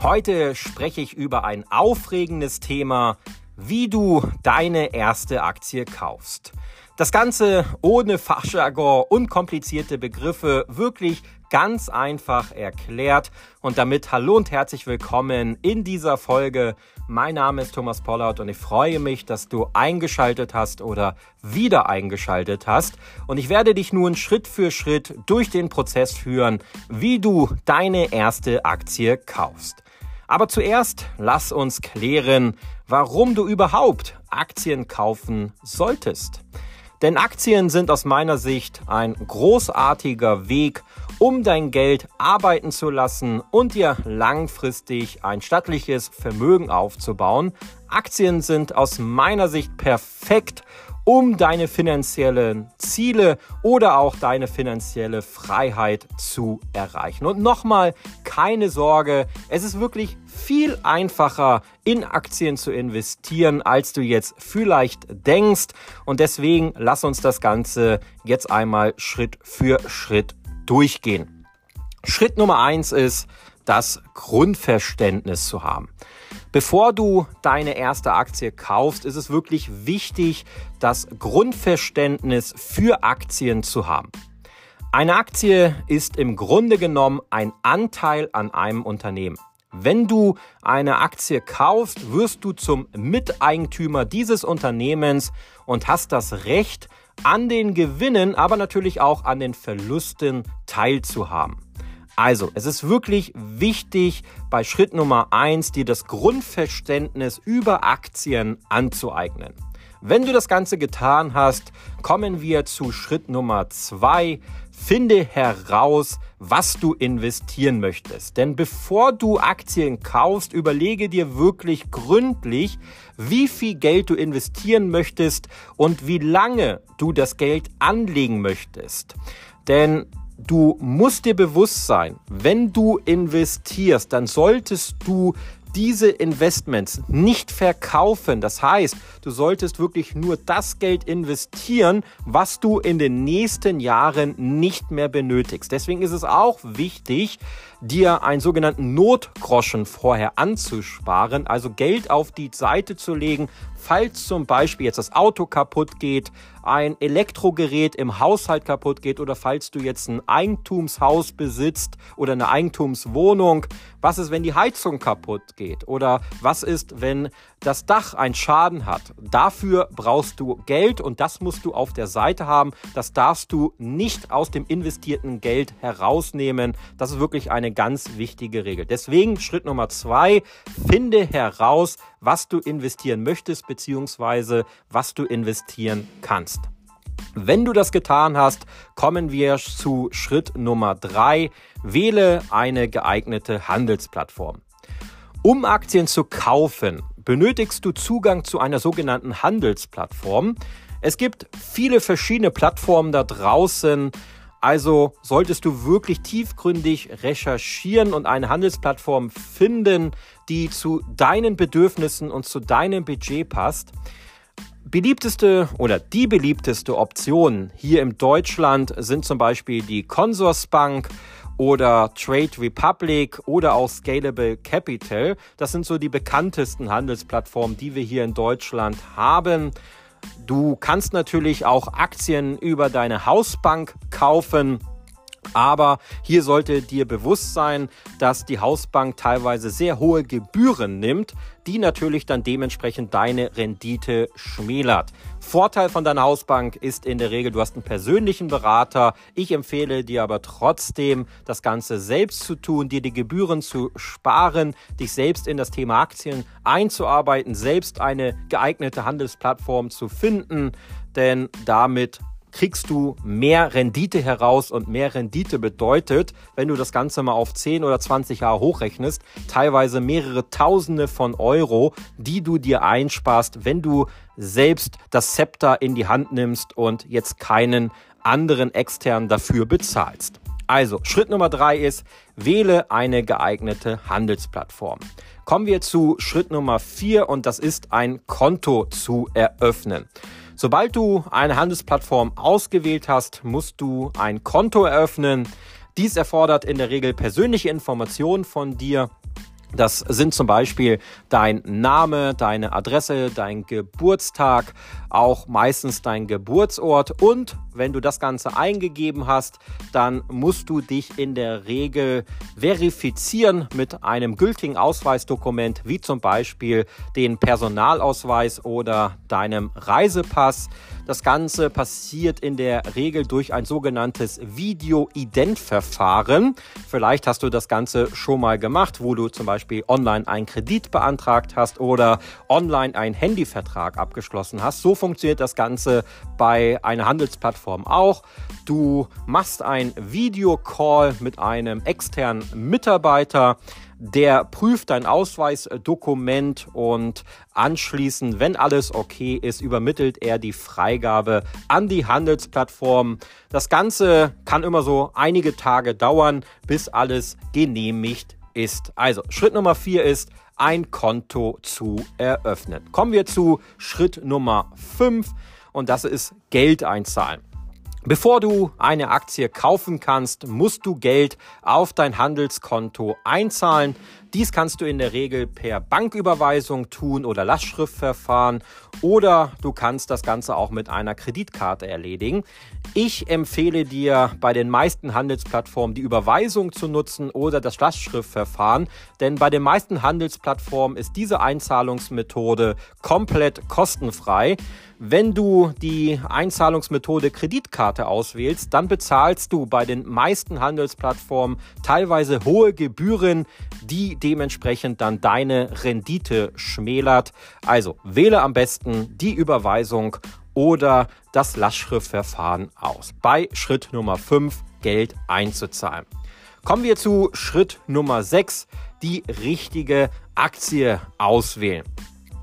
Heute spreche ich über ein aufregendes Thema, wie du deine erste Aktie kaufst. Das Ganze ohne Fachjargon, unkomplizierte Begriffe, wirklich ganz einfach erklärt. Und damit hallo und herzlich willkommen in dieser Folge. Mein Name ist Thomas Pollard und ich freue mich, dass du eingeschaltet hast oder wieder eingeschaltet hast. Und ich werde dich nun Schritt für Schritt durch den Prozess führen, wie du deine erste Aktie kaufst. Aber zuerst lass uns klären, warum du überhaupt Aktien kaufen solltest. Denn Aktien sind aus meiner Sicht ein großartiger Weg, um dein Geld arbeiten zu lassen und dir langfristig ein stattliches Vermögen aufzubauen. Aktien sind aus meiner Sicht perfekt, um deine finanziellen Ziele oder auch deine finanzielle Freiheit zu erreichen. Und nochmal, keine Sorge, es ist wirklich viel einfacher in Aktien zu investieren, als du jetzt vielleicht denkst. Und deswegen lass uns das Ganze jetzt einmal Schritt für Schritt durchgehen. Schritt Nummer eins ist, das Grundverständnis zu haben. Bevor du deine erste Aktie kaufst, ist es wirklich wichtig, das Grundverständnis für Aktien zu haben. Eine Aktie ist im Grunde genommen ein Anteil an einem Unternehmen. Wenn du eine Aktie kaufst, wirst du zum Miteigentümer dieses Unternehmens und hast das Recht, an den Gewinnen, aber natürlich auch an den Verlusten teilzuhaben. Also, es ist wirklich wichtig, bei Schritt Nummer eins dir das Grundverständnis über Aktien anzueignen. Wenn du das Ganze getan hast, kommen wir zu Schritt Nummer zwei. Finde heraus, was du investieren möchtest. Denn bevor du Aktien kaufst, überlege dir wirklich gründlich, wie viel Geld du investieren möchtest und wie lange du das Geld anlegen möchtest. Denn du musst dir bewusst sein, wenn du investierst, dann solltest du diese Investments nicht verkaufen. Das heißt, du solltest wirklich nur das Geld investieren, was du in den nächsten Jahren nicht mehr benötigst. Deswegen ist es auch wichtig, dir einen sogenannten Notgroschen vorher anzusparen, also Geld auf die Seite zu legen, falls zum Beispiel jetzt das Auto kaputt geht, ein Elektrogerät im Haushalt kaputt geht oder falls du jetzt ein Eigentumshaus besitzt oder eine Eigentumswohnung, was ist, wenn die Heizung kaputt geht oder was ist, wenn das Dach einen Schaden hat. Dafür brauchst du Geld und das musst du auf der Seite haben. Das darfst du nicht aus dem investierten Geld herausnehmen. Das ist wirklich eine ganz wichtige Regel. Deswegen Schritt Nummer zwei, finde heraus, was du investieren möchtest beziehungsweise was du investieren kannst. Wenn du das getan hast, kommen wir zu Schritt Nummer drei. Wähle eine geeignete Handelsplattform. Um Aktien zu kaufen, benötigst du Zugang zu einer sogenannten Handelsplattform. Es gibt viele verschiedene Plattformen da draußen. Also solltest du wirklich tiefgründig recherchieren und eine Handelsplattform finden, die zu deinen Bedürfnissen und zu deinem Budget passt. Beliebteste oder die beliebteste Option hier in Deutschland sind zum Beispiel die Consorsbank oder Trade Republic oder auch Scalable Capital. Das sind so die bekanntesten Handelsplattformen, die wir hier in Deutschland haben. Du kannst natürlich auch Aktien über deine Hausbank kaufen. Aber hier sollte dir bewusst sein, dass die Hausbank teilweise sehr hohe Gebühren nimmt, die natürlich dann dementsprechend deine Rendite schmälert. Vorteil von deiner Hausbank ist in der Regel, du hast einen persönlichen Berater. Ich empfehle dir aber trotzdem, das Ganze selbst zu tun, dir die Gebühren zu sparen, dich selbst in das Thema Aktien einzuarbeiten, selbst eine geeignete Handelsplattform zu finden, denn damit kriegst du mehr Rendite heraus und mehr Rendite bedeutet, wenn du das Ganze mal auf 10 oder 20 Jahre hochrechnest, teilweise mehrere Tausende von Euro, die du dir einsparst, wenn du selbst das Zepter in die Hand nimmst und jetzt keinen anderen externen dafür bezahlst. Also, Schritt Nummer drei ist, wähle eine geeignete Handelsplattform. Kommen wir zu Schritt Nummer vier und das ist ein Konto zu eröffnen. Sobald du eine Handelsplattform ausgewählt hast, musst du ein Konto eröffnen. Dies erfordert in der Regel persönliche Informationen von dir. Das sind zum Beispiel dein Name, deine Adresse, dein Geburtstag, auch meistens dein Geburtsort und wenn du das Ganze eingegeben hast, dann musst du dich in der Regel verifizieren mit einem gültigen Ausweisdokument, wie zum Beispiel den Personalausweis oder deinem Reisepass. Das Ganze passiert in der Regel durch ein sogenanntes Video-Ident-Verfahren. Vielleicht hast du das Ganze schon mal gemacht, wo du zum Beispiel online einen Kredit beantragt hast oder online einen Handyvertrag abgeschlossen hast. So funktioniert das Ganze bei einer Handelsplattform auch. Du machst ein Videocall mit einem externen Mitarbeiter der prüft dein Ausweisdokument und anschließend, wenn alles okay ist, übermittelt er die Freigabe an die Handelsplattform. Das Ganze kann immer so einige Tage dauern, bis alles genehmigt ist. Also Schritt Nummer vier ist, ein Konto zu eröffnen. Kommen wir zu Schritt Nummer fünf und das ist Geld einzahlen. Bevor du eine Aktie kaufen kannst, musst du Geld auf dein Handelskonto einzahlen. Dies kannst du in der Regel per Banküberweisung tun oder Lastschriftverfahren oder du kannst das Ganze auch mit einer Kreditkarte erledigen. Ich empfehle dir bei den meisten Handelsplattformen die Überweisung zu nutzen oder das Lastschriftverfahren, denn bei den meisten Handelsplattformen ist diese Einzahlungsmethode komplett kostenfrei. Wenn du die Einzahlungsmethode Kreditkarte auswählst, dann bezahlst du bei den meisten Handelsplattformen teilweise hohe Gebühren, die dementsprechend dann deine Rendite schmälert. Also wähle am besten die Überweisung oder das Lastschriftverfahren aus. Bei Schritt Nummer 5 Geld einzuzahlen. Kommen wir zu Schritt Nummer 6, die richtige Aktie auswählen.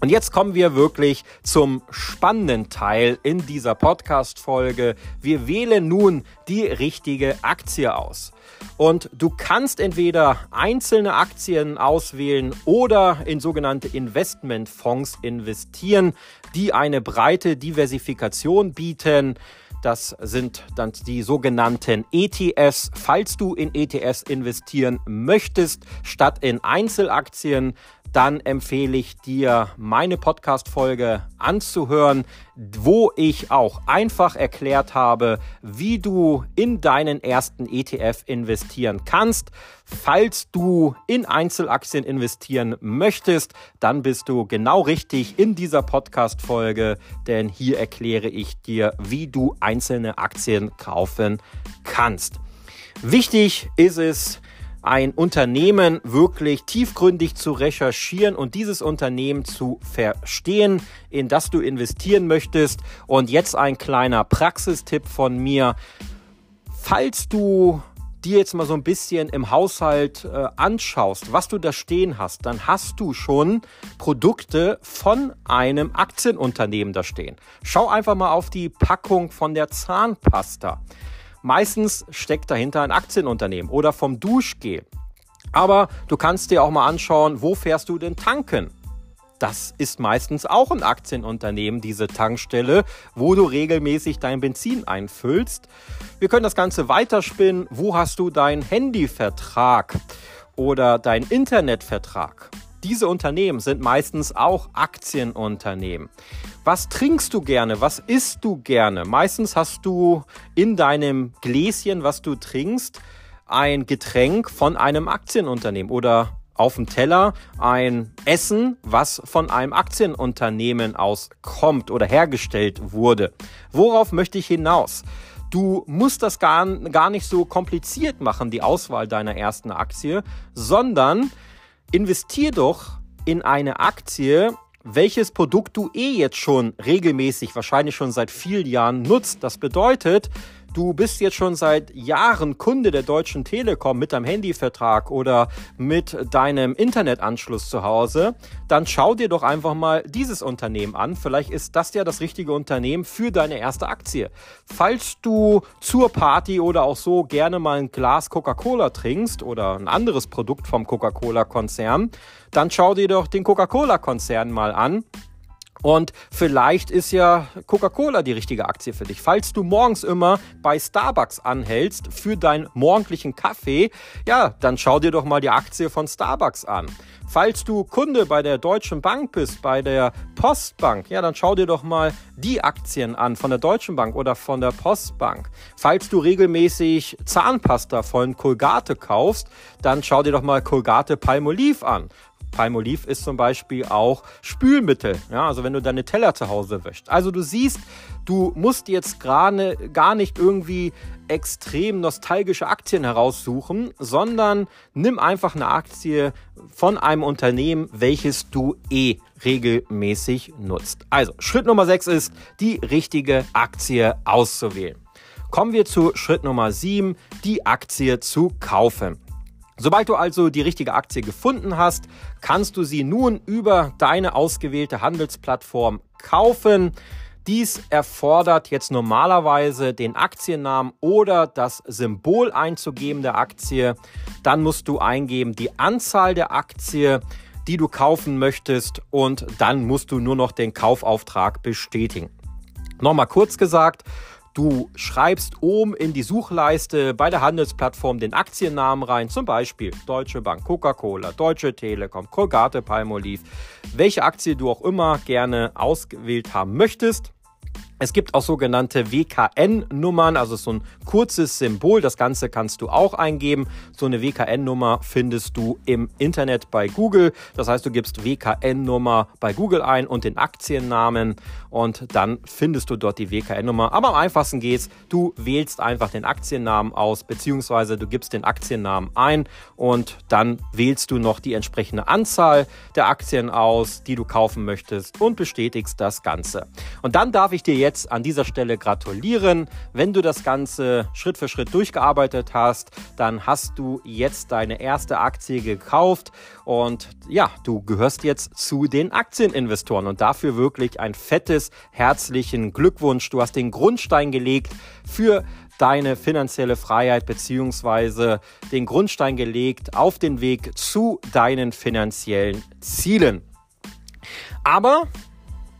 Und jetzt kommen wir wirklich zum spannenden Teil in dieser Podcast-Folge. Wir wählen nun die richtige Aktie aus. Und du kannst entweder einzelne Aktien auswählen oder in sogenannte Investmentfonds investieren, die eine breite Diversifikation bieten. Das sind dann die sogenannten ETS. Falls du in ETS investieren möchtest, statt in Einzelaktien, dann empfehle ich dir, meine Podcast-Folge anzuhören, wo ich auch einfach erklärt habe, wie du in deinen ersten ETF investieren kannst. Falls du in Einzelaktien investieren möchtest, dann bist du genau richtig in dieser Podcast-Folge, denn hier erkläre ich dir, wie du einzelne Aktien kaufen kannst. Wichtig ist es, ein Unternehmen wirklich tiefgründig zu recherchieren und dieses Unternehmen zu verstehen, in das du investieren möchtest. Und jetzt ein kleiner Praxistipp von mir. Falls du dir jetzt mal so ein bisschen im Haushalt äh, anschaust, was du da stehen hast, dann hast du schon Produkte von einem Aktienunternehmen da stehen. Schau einfach mal auf die Packung von der Zahnpasta. Meistens steckt dahinter ein Aktienunternehmen oder vom Duschgel. Aber du kannst dir auch mal anschauen, wo fährst du denn tanken? Das ist meistens auch ein Aktienunternehmen, diese Tankstelle, wo du regelmäßig dein Benzin einfüllst. Wir können das Ganze weiterspinnen. Wo hast du deinen Handyvertrag oder deinen Internetvertrag? Diese Unternehmen sind meistens auch Aktienunternehmen. Was trinkst du gerne? Was isst du gerne? Meistens hast du in deinem Gläschen, was du trinkst, ein Getränk von einem Aktienunternehmen oder auf dem Teller ein Essen, was von einem Aktienunternehmen aus kommt oder hergestellt wurde. Worauf möchte ich hinaus? Du musst das gar, gar nicht so kompliziert machen, die Auswahl deiner ersten Aktie, sondern investier doch in eine Aktie, welches Produkt du eh jetzt schon regelmäßig, wahrscheinlich schon seit vielen Jahren nutzt. Das bedeutet, du bist jetzt schon seit Jahren Kunde der Deutschen Telekom mit deinem Handyvertrag oder mit deinem Internetanschluss zu Hause, dann schau dir doch einfach mal dieses Unternehmen an. Vielleicht ist das ja das richtige Unternehmen für deine erste Aktie. Falls du zur Party oder auch so gerne mal ein Glas Coca-Cola trinkst oder ein anderes Produkt vom Coca-Cola-Konzern, dann schau dir doch den Coca-Cola-Konzern mal an Und vielleicht ist ja Coca-Cola die richtige Aktie für dich. Falls du morgens immer bei Starbucks anhältst für deinen morgendlichen Kaffee, ja, dann schau dir doch mal die Aktie von Starbucks an. Falls du Kunde bei der Deutschen Bank bist, bei der Postbank, ja, dann schau dir doch mal die Aktien an von der Deutschen Bank oder von der Postbank. Falls du regelmäßig Zahnpasta von Colgate kaufst, dann schau dir doch mal Colgate Palmolive an. Palmolive ist zum Beispiel auch Spülmittel. Ja, also wenn du deine Teller zu Hause wäschst. Also du siehst, du musst jetzt gerade gar nicht irgendwie extrem nostalgische Aktien heraussuchen, sondern nimm einfach eine Aktie von einem Unternehmen, welches du eh regelmäßig nutzt. Also Schritt Nummer 6 ist, die richtige Aktie auszuwählen. Kommen wir zu Schritt Nummer 7, die Aktie zu kaufen. Sobald du also die richtige Aktie gefunden hast, kannst du sie nun über deine ausgewählte Handelsplattform kaufen. Dies erfordert jetzt normalerweise den Aktiennamen oder das Symbol einzugeben der Aktie. Dann musst du eingeben die Anzahl der Aktie, die du kaufen möchtest und dann musst du nur noch den Kaufauftrag bestätigen. Nochmal kurz gesagt, Du schreibst oben in die Suchleiste bei der Handelsplattform den Aktiennamen rein, zum Beispiel Deutsche Bank, Coca-Cola, Deutsche Telekom, Colgate Palmolive, welche Aktie du auch immer gerne ausgewählt haben möchtest. Es gibt auch sogenannte WKN-Nummern, also so ein kurzes Symbol. Das Ganze kannst du auch eingeben. So eine WKN-Nummer findest du im Internet bei Google. Das heißt, du gibst WKN-Nummer bei Google ein und den Aktiennamen und dann findest du dort die WKN-Nummer. Aber am einfachsten geht's, du wählst einfach den Aktiennamen aus, beziehungsweise du gibst den Aktiennamen ein und dann wählst du noch die entsprechende Anzahl der Aktien aus, die du kaufen möchtest und bestätigst das Ganze. Und dann darf ich dir jetzt jetzt an dieser Stelle gratulieren. Wenn du das Ganze Schritt für Schritt durchgearbeitet hast, dann hast du jetzt deine erste Aktie gekauft und ja, du gehörst jetzt zu den Aktieninvestoren und dafür wirklich ein fettes herzlichen Glückwunsch. Du hast den Grundstein gelegt für deine finanzielle Freiheit beziehungsweise den Grundstein gelegt auf den Weg zu deinen finanziellen Zielen. Aber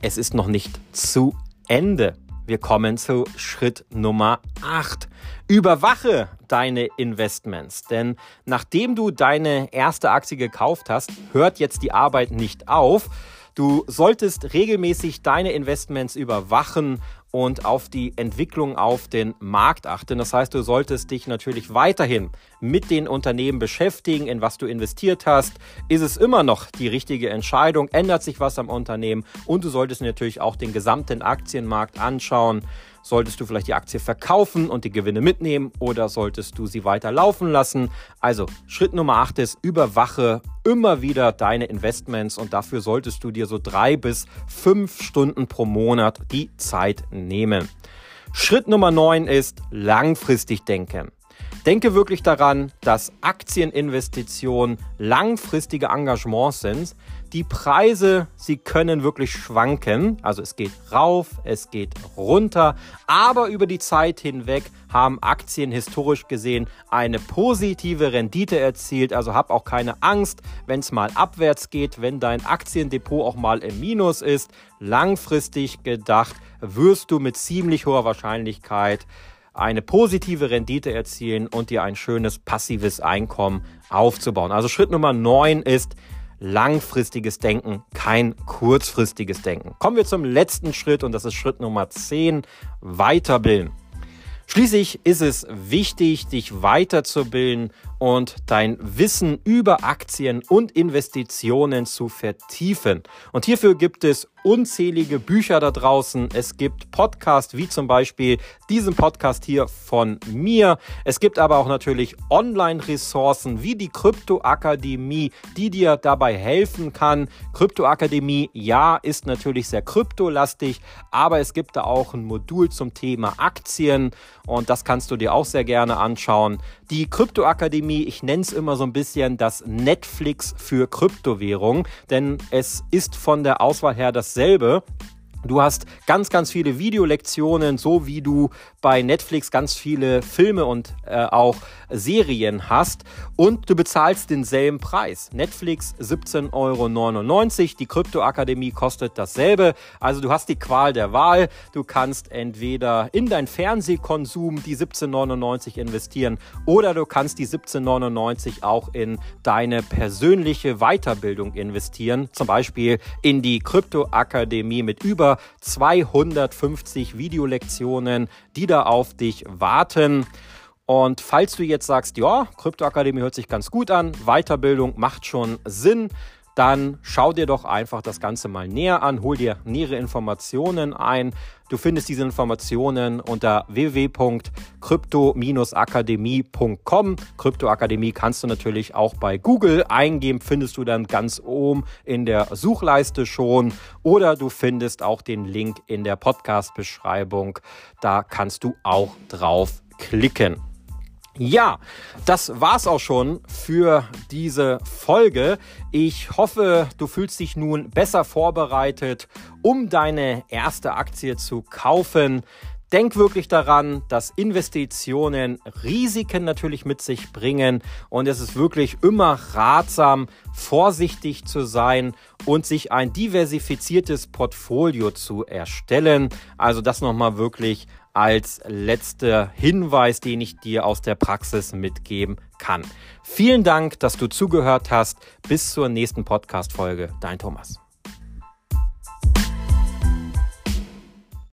es ist noch nicht zu Ende. Wir kommen zu Schritt Nummer 8. Überwache deine Investments, denn nachdem du deine erste Aktie gekauft hast, hört jetzt die Arbeit nicht auf. Du solltest regelmäßig deine Investments überwachen und auf die Entwicklung auf den Markt achten. Das heißt, du solltest dich natürlich weiterhin mit den Unternehmen beschäftigen, in was du investiert hast. Ist es immer noch die richtige Entscheidung? Ändert sich was am Unternehmen? Und du solltest natürlich auch den gesamten Aktienmarkt anschauen. Solltest du vielleicht die Aktie verkaufen und die Gewinne mitnehmen oder solltest du sie weiter laufen lassen? Also Schritt Nummer 8 ist, überwache immer wieder deine Investments und dafür solltest du dir so drei bis fünf Stunden pro Monat die Zeit nehmen. Schritt Nummer 9 ist langfristig denken. Denke wirklich daran, dass Aktieninvestitionen langfristige Engagements sind, die Preise, sie können wirklich schwanken. Also es geht rauf, es geht runter. Aber über die Zeit hinweg haben Aktien historisch gesehen eine positive Rendite erzielt. Also hab auch keine Angst, wenn es mal abwärts geht, wenn dein Aktiendepot auch mal im Minus ist. Langfristig gedacht wirst du mit ziemlich hoher Wahrscheinlichkeit eine positive Rendite erzielen und dir ein schönes passives Einkommen aufzubauen. Also Schritt Nummer 9 ist, langfristiges Denken, kein kurzfristiges Denken. Kommen wir zum letzten Schritt und das ist Schritt Nummer 10, weiterbilden. Schließlich ist es wichtig, dich weiterzubilden und dein Wissen über Aktien und Investitionen zu vertiefen. Und hierfür gibt es unzählige Bücher da draußen. Es gibt Podcasts wie zum Beispiel diesen Podcast hier von mir. Es gibt aber auch natürlich Online-Ressourcen wie die Kryptoakademie, die dir dabei helfen kann. Kryptoakademie, ja, ist natürlich sehr kryptolastig, aber es gibt da auch ein Modul zum Thema Aktien und das kannst du dir auch sehr gerne anschauen. Die Kryptoakademie, ich nenne es immer so ein bisschen das Netflix für Kryptowährung, denn es ist von der Auswahl her dasselbe. Du hast ganz, ganz viele Videolektionen, so wie du bei Netflix ganz viele Filme und äh, auch Serien hast. Und du bezahlst denselben Preis. Netflix 17,99 Euro. Die Kryptoakademie kostet dasselbe. Also du hast die Qual der Wahl. Du kannst entweder in dein Fernsehkonsum die 17,99 investieren oder du kannst die 17,99 auch in deine persönliche Weiterbildung investieren. Zum Beispiel in die Kryptoakademie mit über über 250 Videolektionen, die da auf dich warten. Und falls du jetzt sagst, ja, Kryptoakademie hört sich ganz gut an, Weiterbildung macht schon Sinn, dann schau dir doch einfach das Ganze mal näher an, hol dir nähere Informationen ein. Du findest diese Informationen unter www.krypto-akademie.com. Kryptoakademie kannst du natürlich auch bei Google eingeben, findest du dann ganz oben in der Suchleiste schon oder du findest auch den Link in der Podcast-Beschreibung. Da kannst du auch drauf klicken. Ja, das war's auch schon für diese Folge. Ich hoffe, du fühlst dich nun besser vorbereitet, um deine erste Aktie zu kaufen. Denk wirklich daran, dass Investitionen Risiken natürlich mit sich bringen und es ist wirklich immer ratsam, vorsichtig zu sein und sich ein diversifiziertes Portfolio zu erstellen. Also das nochmal wirklich als letzter Hinweis, den ich dir aus der Praxis mitgeben kann. Vielen Dank, dass du zugehört hast. Bis zur nächsten Podcast-Folge. Dein Thomas.